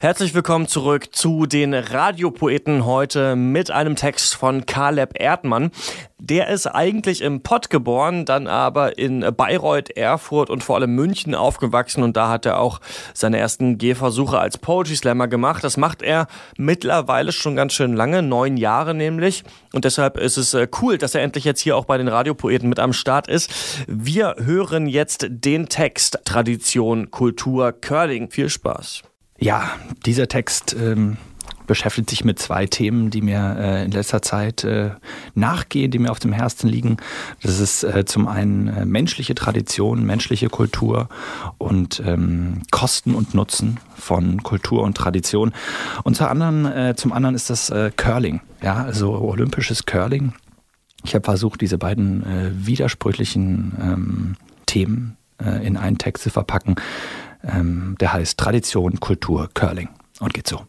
Herzlich willkommen zurück zu den Radiopoeten heute mit einem Text von Caleb Erdmann. Der ist eigentlich im Pott geboren, dann aber in Bayreuth, Erfurt und vor allem München aufgewachsen und da hat er auch seine ersten Gehversuche als Poetry Slammer gemacht. Das macht er mittlerweile schon ganz schön lange, neun Jahre nämlich. Und deshalb ist es äh, cool, dass er endlich jetzt hier auch bei den Radiopoeten mit am Start ist. Wir hören jetzt den Text Tradition, Kultur, Curling. Viel Spaß. Ja, dieser Text ähm, beschäftigt sich mit zwei Themen, die mir äh, in letzter Zeit äh, nachgehen, die mir auf dem Herzen liegen. Das ist äh, zum einen äh, menschliche Tradition, menschliche Kultur und ähm, Kosten und Nutzen von Kultur und Tradition. Und zum anderen, äh, zum anderen ist das äh, Curling, ja, also olympisches Curling. Ich habe versucht, diese beiden widersprüchlichen ähm, Themen in einen Text zu verpacken. Ähm, der heißt Tradition, Kultur, Curling und geht so.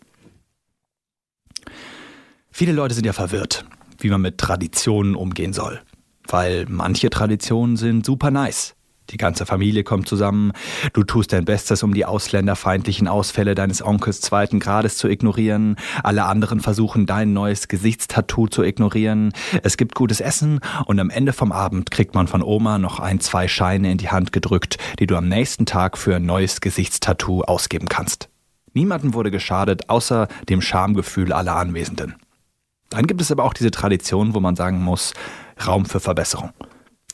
Viele Leute sind ja verwirrt, wie man mit Traditionen umgehen soll, weil manche Traditionen sind super nice. Die ganze Familie kommt zusammen. Du tust dein Bestes, um die ausländerfeindlichen Ausfälle deines Onkels zweiten Grades zu ignorieren. Alle anderen versuchen, dein neues Gesichtstattoo zu ignorieren. Es gibt gutes Essen und am Ende vom Abend kriegt man von Oma noch ein, zwei Scheine in die Hand gedrückt, die du am nächsten Tag für ein neues Gesichtstattoo ausgeben kannst. Niemanden wurde geschadet, außer dem Schamgefühl aller Anwesenden. Dann gibt es aber auch diese Tradition, wo man sagen muss, Raum für Verbesserung.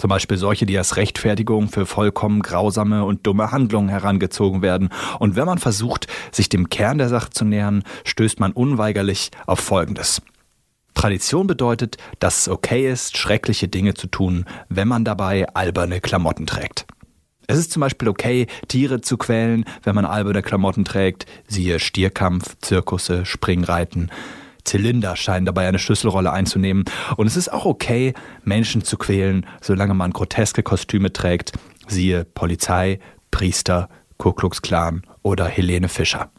Zum Beispiel solche, die als Rechtfertigung für vollkommen grausame und dumme Handlungen herangezogen werden. Und wenn man versucht, sich dem Kern der Sache zu nähern, stößt man unweigerlich auf Folgendes. Tradition bedeutet, dass es okay ist, schreckliche Dinge zu tun, wenn man dabei alberne Klamotten trägt. Es ist zum Beispiel okay, Tiere zu quälen, wenn man alberne Klamotten trägt, siehe Stierkampf, Zirkusse, Springreiten. Zylinder scheinen dabei eine Schlüsselrolle einzunehmen. Und es ist auch okay, Menschen zu quälen, solange man groteske Kostüme trägt, siehe Polizei, Priester, Ku Klux Klan oder Helene Fischer.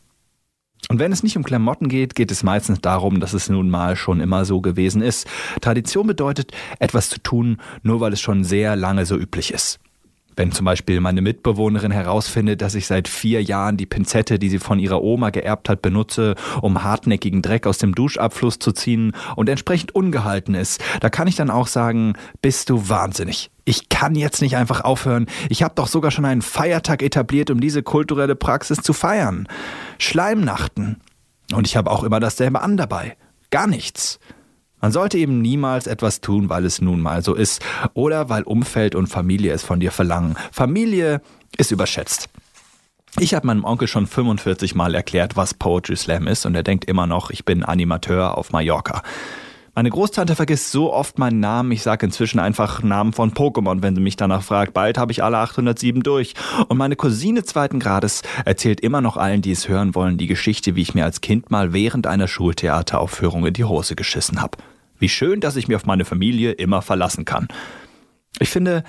Und wenn es nicht um Klamotten geht, geht es meistens darum, dass es nun mal schon immer so gewesen ist. Tradition bedeutet, etwas zu tun, nur weil es schon sehr lange so üblich ist. Wenn zum Beispiel meine Mitbewohnerin herausfindet, dass ich seit vier Jahren die Pinzette, die sie von ihrer Oma geerbt hat, benutze, um hartnäckigen Dreck aus dem Duschabfluss zu ziehen und entsprechend ungehalten ist, da kann ich dann auch sagen, bist du wahnsinnig. Ich kann jetzt nicht einfach aufhören. Ich habe doch sogar schon einen Feiertag etabliert, um diese kulturelle Praxis zu feiern. Schleimnachten. Und ich habe auch immer dasselbe an dabei. Gar nichts. Man sollte eben niemals etwas tun, weil es nun mal so ist oder weil Umfeld und Familie es von dir verlangen. Familie ist überschätzt. Ich habe meinem Onkel schon 45 Mal erklärt, was Poetry Slam ist und er denkt immer noch, ich bin Animateur auf Mallorca. Meine Großtante vergisst so oft meinen Namen, ich sage inzwischen einfach Namen von Pokémon, wenn sie mich danach fragt. Bald habe ich alle 807 durch. Und meine Cousine zweiten Grades erzählt immer noch allen, die es hören wollen, die Geschichte, wie ich mir als Kind mal während einer Schultheateraufführung in die Hose geschissen habe. Wie schön, dass ich mich auf meine Familie immer verlassen kann. Ich finde,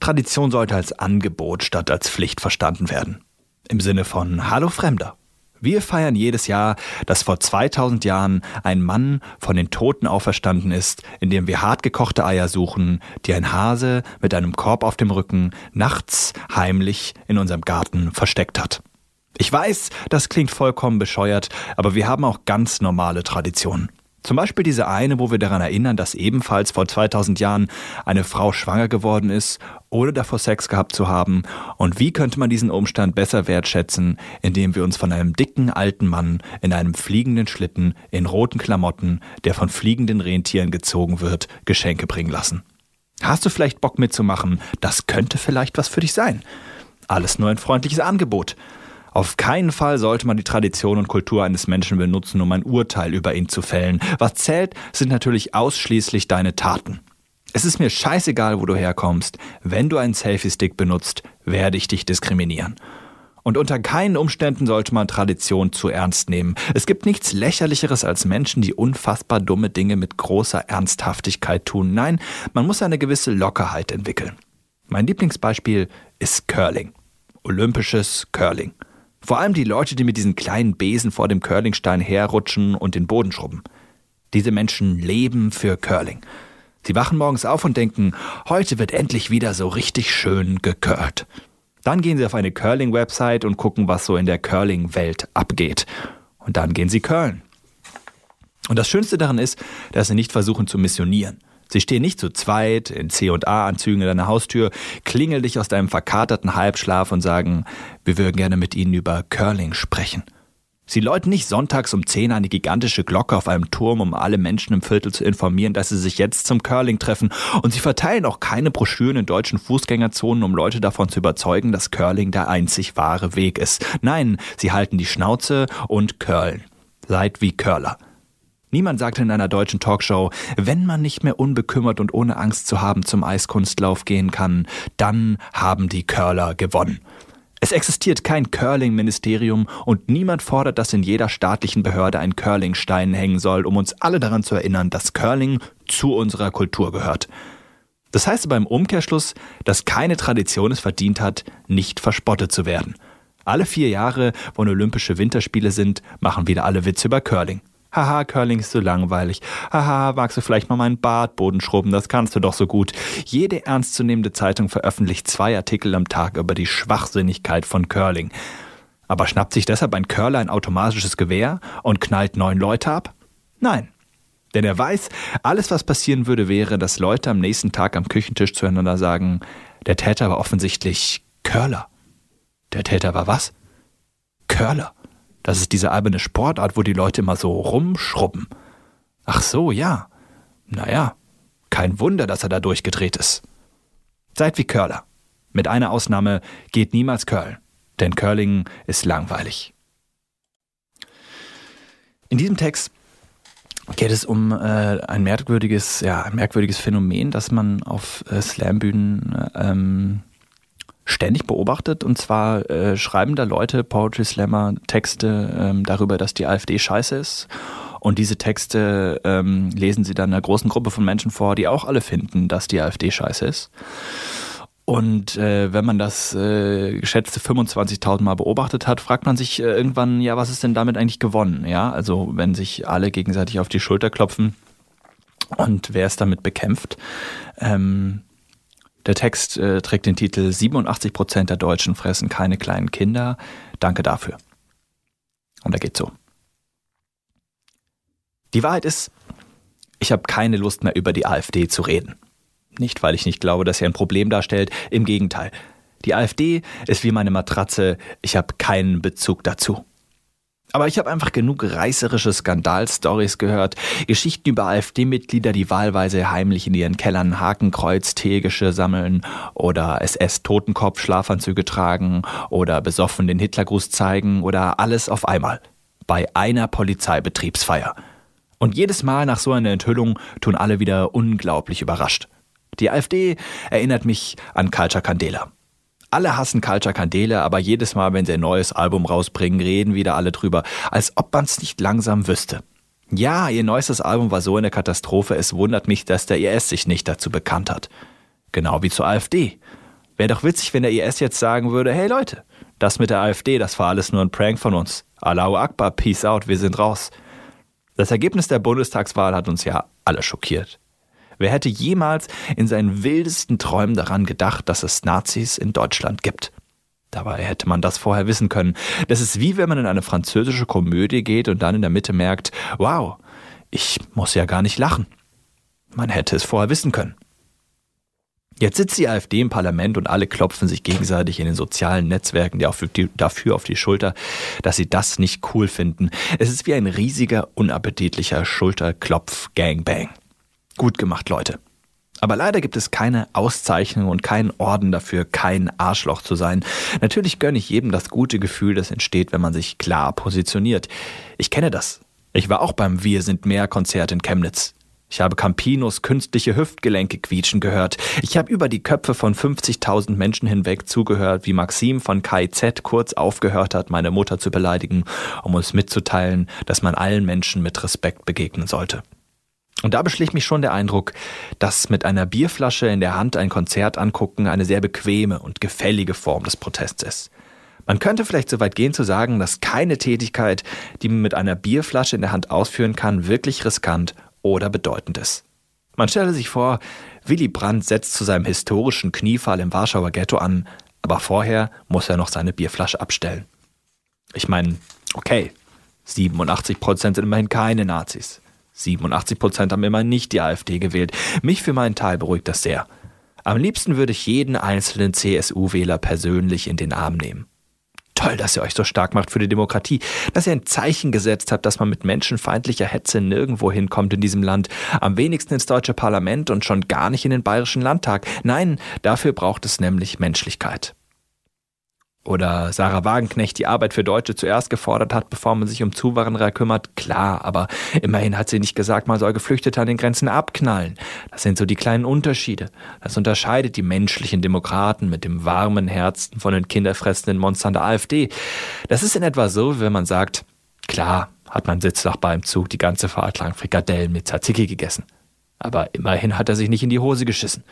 Tradition sollte als Angebot statt als Pflicht verstanden werden. Im Sinne von Hallo Fremder. Wir feiern jedes Jahr, dass vor 2000 Jahren ein Mann von den Toten auferstanden ist, indem wir hartgekochte Eier suchen, die ein Hase mit einem Korb auf dem Rücken nachts heimlich in unserem Garten versteckt hat. Ich weiß, das klingt vollkommen bescheuert, aber wir haben auch ganz normale Traditionen. Zum Beispiel diese eine, wo wir daran erinnern, dass ebenfalls vor 2000 Jahren eine Frau schwanger geworden ist, ohne davor Sex gehabt zu haben. Und wie könnte man diesen Umstand besser wertschätzen, indem wir uns von einem dicken alten Mann in einem fliegenden Schlitten in roten Klamotten, der von fliegenden Rentieren gezogen wird, Geschenke bringen lassen. Hast du vielleicht Bock mitzumachen? Das könnte vielleicht was für dich sein. Alles nur ein freundliches Angebot. Auf keinen Fall sollte man die Tradition und Kultur eines Menschen benutzen, um ein Urteil über ihn zu fällen. Was zählt, sind natürlich ausschließlich deine Taten. Es ist mir scheißegal, wo du herkommst. Wenn du einen Selfie-Stick benutzt, werde ich dich diskriminieren. Und unter keinen Umständen sollte man Tradition zu ernst nehmen. Es gibt nichts lächerlicheres als Menschen, die unfassbar dumme Dinge mit großer Ernsthaftigkeit tun. Nein, man muss eine gewisse Lockerheit entwickeln. Mein Lieblingsbeispiel ist Curling. Olympisches Curling. Vor allem die Leute, die mit diesen kleinen Besen vor dem Curlingstein herrutschen und den Boden schrubben. Diese Menschen leben für Curling. Sie wachen morgens auf und denken, heute wird endlich wieder so richtig schön gecurlt. Dann gehen sie auf eine Curling-Website und gucken, was so in der Curling-Welt abgeht. Und dann gehen sie curlen. Und das Schönste daran ist, dass sie nicht versuchen zu missionieren. Sie stehen nicht zu zweit in C&A-Anzügen in deiner Haustür, klingeln dich aus deinem verkaterten Halbschlaf und sagen, wir würden gerne mit Ihnen über Curling sprechen. Sie läuten nicht sonntags um 10 eine gigantische Glocke auf einem Turm, um alle Menschen im Viertel zu informieren, dass sie sich jetzt zum Curling treffen. Und sie verteilen auch keine Broschüren in deutschen Fußgängerzonen, um Leute davon zu überzeugen, dass Curling der einzig wahre Weg ist. Nein, sie halten die Schnauze und curlen. Seid wie Curler. Niemand sagte in einer deutschen Talkshow, wenn man nicht mehr unbekümmert und ohne Angst zu haben zum Eiskunstlauf gehen kann, dann haben die Curler gewonnen. Es existiert kein Curling-Ministerium und niemand fordert, dass in jeder staatlichen Behörde ein Curlingstein hängen soll, um uns alle daran zu erinnern, dass Curling zu unserer Kultur gehört. Das heißt aber im Umkehrschluss, dass keine Tradition es verdient hat, nicht verspottet zu werden. Alle vier Jahre, wo Olympische Winterspiele sind, machen wieder alle Witze über Curling. Haha, Curling ist so langweilig. Haha, magst du vielleicht mal meinen Bartboden schrubben? Das kannst du doch so gut. Jede ernstzunehmende Zeitung veröffentlicht zwei Artikel am Tag über die Schwachsinnigkeit von Curling. Aber schnappt sich deshalb ein Curler ein automatisches Gewehr und knallt neun Leute ab? Nein. Denn er weiß, alles, was passieren würde, wäre, dass Leute am nächsten Tag am Küchentisch zueinander sagen, der Täter war offensichtlich Curler. Der Täter war was? Curler. Das ist diese alberne Sportart, wo die Leute immer so rumschrubben. Ach so, ja. Naja, kein Wunder, dass er da durchgedreht ist. Seid wie Curler. Mit einer Ausnahme geht niemals Curl, denn Curling ist langweilig. In diesem Text geht es um äh, ein merkwürdiges, ja, merkwürdiges Phänomen, das man auf äh, Slambühnen ähm, ständig beobachtet. Und zwar äh, schreiben da Leute, Poetry Slammer, Texte ähm, darüber, dass die AfD scheiße ist. Und diese Texte ähm, lesen sie dann einer großen Gruppe von Menschen vor, die auch alle finden, dass die AfD scheiße ist. Und äh, wenn man das äh, geschätzte 25.000 Mal beobachtet hat, fragt man sich äh, irgendwann, ja, was ist denn damit eigentlich gewonnen? Ja, also wenn sich alle gegenseitig auf die Schulter klopfen und wer es damit bekämpft. Ähm, der Text äh, trägt den Titel 87 Prozent der Deutschen fressen keine kleinen Kinder. Danke dafür. Und er geht so. Die Wahrheit ist, ich habe keine Lust mehr über die AfD zu reden. Nicht, weil ich nicht glaube, dass sie ein Problem darstellt, im Gegenteil. Die AfD ist wie meine Matratze, ich habe keinen Bezug dazu. Aber ich habe einfach genug reißerische Skandalstories gehört, Geschichten über AfD-Mitglieder, die wahlweise heimlich in ihren Kellern Hakenkreuz, Teegeschirr sammeln oder SS-Totenkopf-Schlafanzüge tragen oder besoffen den Hitlergruß zeigen oder alles auf einmal. Bei einer Polizeibetriebsfeier. Und jedes Mal nach so einer Enthüllung tun alle wieder unglaublich überrascht. Die AfD erinnert mich an Culture Candela. Alle hassen Culture Candela, aber jedes Mal, wenn sie ein neues Album rausbringen, reden wieder alle drüber, als ob man's nicht langsam wüsste. Ja, ihr neuestes Album war so eine Katastrophe, es wundert mich, dass der IS sich nicht dazu bekannt hat. Genau wie zur AfD. Wäre doch witzig, wenn der IS jetzt sagen würde, hey Leute, das mit der AfD, das war alles nur ein Prank von uns. Allahu Akbar, Peace out, wir sind raus. Das Ergebnis der Bundestagswahl hat uns ja alle schockiert. Wer hätte jemals in seinen wildesten Träumen daran gedacht, dass es Nazis in Deutschland gibt? Dabei hätte man das vorher wissen können. Das ist wie wenn man in eine französische Komödie geht und dann in der Mitte merkt, wow, ich muss ja gar nicht lachen. Man hätte es vorher wissen können. Jetzt sitzt die AfD im Parlament und alle klopfen sich gegenseitig in den sozialen Netzwerken dafür auf die Schulter, dass sie das nicht cool finden. Es ist wie ein riesiger, unappetitlicher Schulterklopf-Gangbang. Gut gemacht, Leute. Aber leider gibt es keine Auszeichnung und keinen Orden dafür, kein Arschloch zu sein. Natürlich gönne ich jedem das gute Gefühl, das entsteht, wenn man sich klar positioniert. Ich kenne das. Ich war auch beim Wir sind mehr Konzert in Chemnitz. Ich habe Campinos künstliche Hüftgelenke quietschen gehört. Ich habe über die Köpfe von 50.000 Menschen hinweg zugehört, wie Maxim von KIZ kurz aufgehört hat, meine Mutter zu beleidigen, um uns mitzuteilen, dass man allen Menschen mit Respekt begegnen sollte. Und da beschlich mich schon der Eindruck, dass mit einer Bierflasche in der Hand ein Konzert angucken eine sehr bequeme und gefällige Form des Protests ist. Man könnte vielleicht so weit gehen zu sagen, dass keine Tätigkeit, die man mit einer Bierflasche in der Hand ausführen kann, wirklich riskant oder bedeutend ist. Man stelle sich vor, Willy Brandt setzt zu seinem historischen Kniefall im Warschauer Ghetto an, Aber vorher muss er noch seine Bierflasche abstellen. Ich meine, okay, 87 Prozent sind immerhin keine Nazis. 87 Prozent haben immerhin nicht die AfD gewählt. Mich für meinen Teil beruhigt das sehr. Am liebsten würde ich jeden einzelnen CSU-Wähler persönlich in den Arm nehmen. Toll, dass ihr euch so stark macht für die Demokratie, dass ihr ein Zeichen gesetzt habt, dass man mit menschenfeindlicher Hetze nirgendwo hinkommt in diesem Land, am wenigsten ins deutsche Parlament und schon gar nicht in den bayerischen Landtag. Nein, dafür braucht es nämlich Menschlichkeit. Oder Sarah Wagenknecht die Arbeit für Deutsche zuerst gefordert hat, bevor man sich um Zuwanderer kümmert, klar, aber immerhin hat sie nicht gesagt, man soll Geflüchtete an den Grenzen abknallen. Das sind so die kleinen Unterschiede. Das unterscheidet die menschlichen Demokraten mit dem warmen Herzen von den kinderfressenden Monstern der AfD. Das ist in etwa so, wenn man sagt, klar, hat man Sitznachbar im Zug die ganze Fahrt lang Frikadellen mit Tzatziki gegessen. Aber immerhin hat er sich nicht in die Hose geschissen.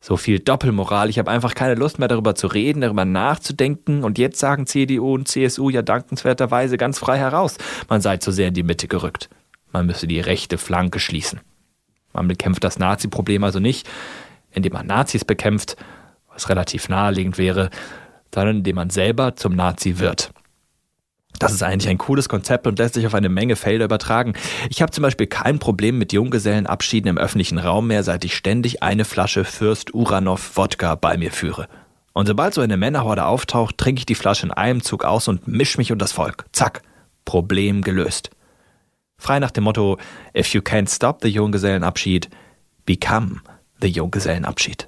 So viel Doppelmoral. Ich habe einfach keine Lust mehr darüber zu reden, darüber nachzudenken. Und jetzt sagen CDU und CSU ja dankenswerterweise ganz frei heraus, man sei zu sehr in die Mitte gerückt. Man müsse die rechte Flanke schließen. Man bekämpft das Nazi-Problem also nicht, indem man Nazis bekämpft, was relativ naheliegend wäre, sondern indem man selber zum Nazi wird. Das ist eigentlich ein cooles Konzept und lässt sich auf eine Menge Felder übertragen. Ich habe zum Beispiel kein Problem mit Junggesellenabschieden im öffentlichen Raum mehr, seit ich ständig eine Flasche Fürst Uranov Wodka bei mir führe. Und sobald so eine Männerhorde auftaucht, trinke ich die Flasche in einem Zug aus und misch mich unter das Volk. Zack. Problem gelöst. Frei nach dem Motto, if you can't stop the Junggesellenabschied, become the Junggesellenabschied.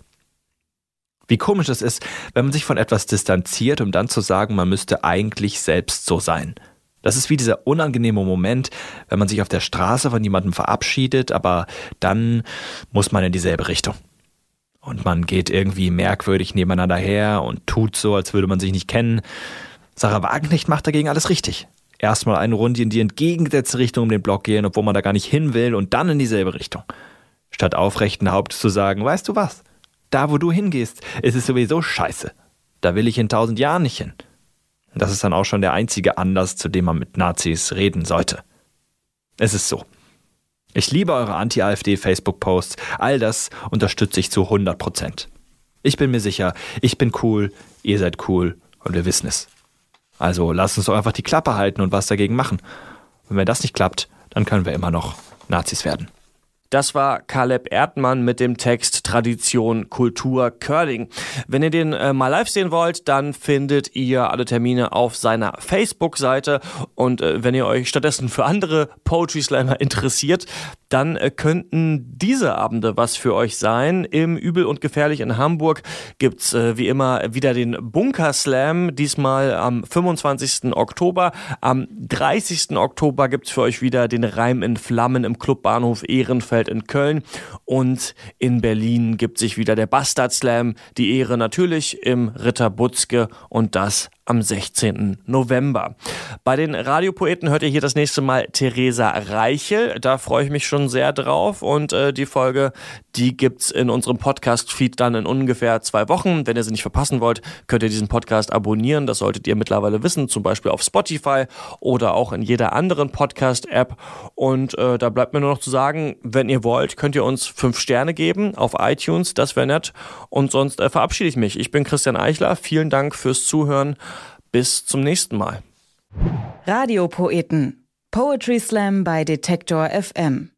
Wie komisch es ist, wenn man sich von etwas distanziert, um dann zu sagen, man müsste eigentlich selbst so sein. Das ist wie dieser unangenehme Moment, wenn man sich auf der Straße von jemandem verabschiedet, aber dann muss man in dieselbe Richtung. Und man geht irgendwie merkwürdig nebeneinander her und tut so, als würde man sich nicht kennen. Sarah Wagenknecht macht dagegen alles richtig. Erstmal eine Runde in die entgegengesetzte Richtung um den Block gehen, obwohl man da gar nicht hin will, und dann in dieselbe Richtung. Statt aufrechten Hauptes zu sagen, weißt du was? Da, wo du hingehst, ist es sowieso scheiße. Da will ich in tausend Jahren nicht hin. Das ist dann auch schon der einzige Anlass, zu dem man mit Nazis reden sollte. Es ist so. Ich liebe eure Anti-AfD-Facebook-Posts. All das unterstütze ich zu 100 Prozent. Ich bin mir sicher, ich bin cool, ihr seid cool und wir wissen es. Also lasst uns doch einfach die Klappe halten und was dagegen machen. Und wenn das nicht klappt, dann können wir immer noch Nazis werden. Das war Caleb Erdmann mit dem Text Tradition, Kultur, Curling. Wenn ihr den äh, mal live sehen wollt, dann findet ihr alle Termine auf seiner Facebook-Seite. Und äh, wenn ihr euch stattdessen für andere Poetry Slammer interessiert, dann äh, könnten diese Abende was für euch sein. Im Übel und Gefährlich in Hamburg gibt's äh, wie immer wieder den Bunker Slam, diesmal am 25. Oktober. Am 30. Oktober gibt's für euch wieder den Reim in Flammen im Clubbahnhof Ehrenfeld in Köln. Und in Berlin gibt sich wieder der Bastard Slam, die Ehre natürlich im Ritter Butzke und das am 16. November. Bei den Radiopoeten hört ihr hier das nächste Mal Theresa Reichel. Da freue ich mich schon sehr drauf. Und äh, die Folge, die gibt's in unserem Podcast-Feed dann in ungefähr zwei Wochen. Wenn ihr sie nicht verpassen wollt, könnt ihr diesen Podcast abonnieren. Das solltet ihr mittlerweile wissen, zum Beispiel auf Spotify oder auch in jeder anderen Podcast-App. Und äh, da bleibt mir nur noch zu sagen, wenn ihr wollt, könnt ihr uns fünf Sterne geben auf iTunes. Das wäre nett. Und sonst äh, verabschiede ich mich. Ich bin Christian Eichler. Vielen Dank fürs Zuhören. Bis zum nächsten Mal. Radiopoeten. Poetry Slam bei Detektor FM.